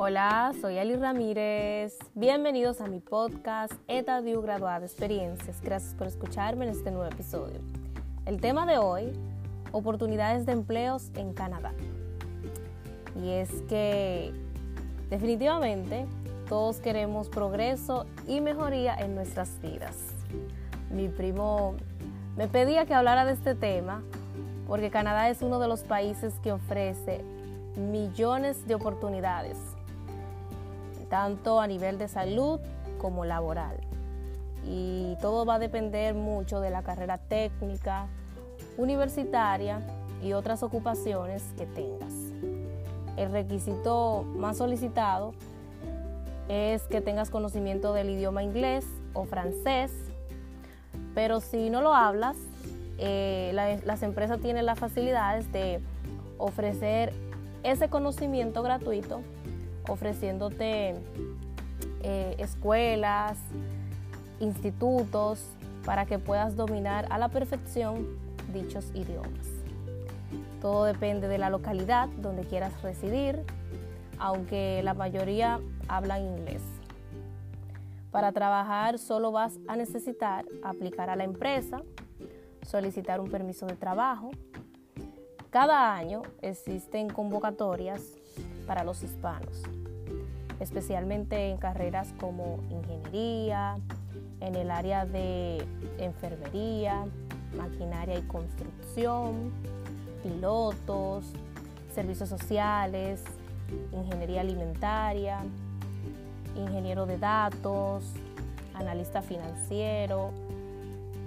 Hola, soy Ali Ramírez. Bienvenidos a mi podcast Etadio Graduada Experiencias. Gracias por escucharme en este nuevo episodio. El tema de hoy, oportunidades de empleos en Canadá. Y es que definitivamente todos queremos progreso y mejoría en nuestras vidas. Mi primo me pedía que hablara de este tema porque Canadá es uno de los países que ofrece millones de oportunidades tanto a nivel de salud como laboral. Y todo va a depender mucho de la carrera técnica, universitaria y otras ocupaciones que tengas. El requisito más solicitado es que tengas conocimiento del idioma inglés o francés, pero si no lo hablas, eh, las empresas tienen las facilidades de ofrecer ese conocimiento gratuito ofreciéndote eh, escuelas, institutos, para que puedas dominar a la perfección dichos idiomas. Todo depende de la localidad donde quieras residir, aunque la mayoría hablan inglés. Para trabajar solo vas a necesitar aplicar a la empresa, solicitar un permiso de trabajo. Cada año existen convocatorias para los hispanos especialmente en carreras como ingeniería, en el área de enfermería, maquinaria y construcción, pilotos, servicios sociales, ingeniería alimentaria, ingeniero de datos, analista financiero,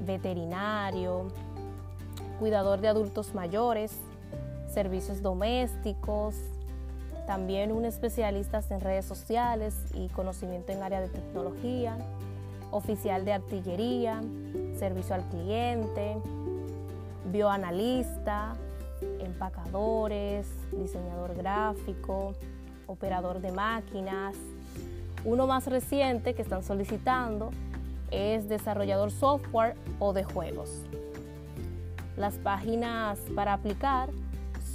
veterinario, cuidador de adultos mayores, servicios domésticos, también un especialista en redes sociales y conocimiento en área de tecnología, oficial de artillería, servicio al cliente, bioanalista, empacadores, diseñador gráfico, operador de máquinas. Uno más reciente que están solicitando es desarrollador software o de juegos. Las páginas para aplicar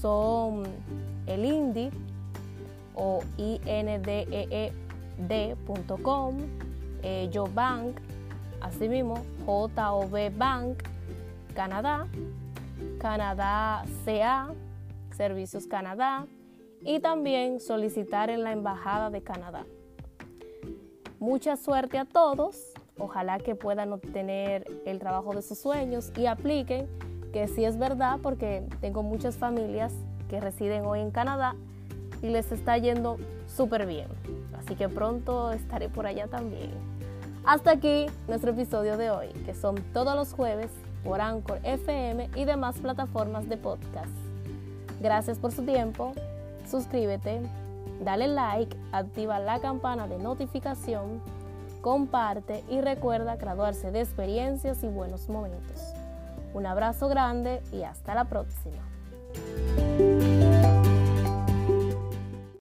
son el Indie, o indee.com, eh, Bank, asimismo JOB Bank, Canadá, Canadá CA, Servicios Canadá y también solicitar en la Embajada de Canadá. Mucha suerte a todos, ojalá que puedan obtener el trabajo de sus sueños y apliquen, que sí es verdad porque tengo muchas familias que residen hoy en Canadá y les está yendo súper bien. Así que pronto estaré por allá también. Hasta aquí nuestro episodio de hoy, que son todos los jueves por Anchor FM y demás plataformas de podcast. Gracias por su tiempo, suscríbete, dale like, activa la campana de notificación, comparte y recuerda graduarse de experiencias y buenos momentos. Un abrazo grande y hasta la próxima.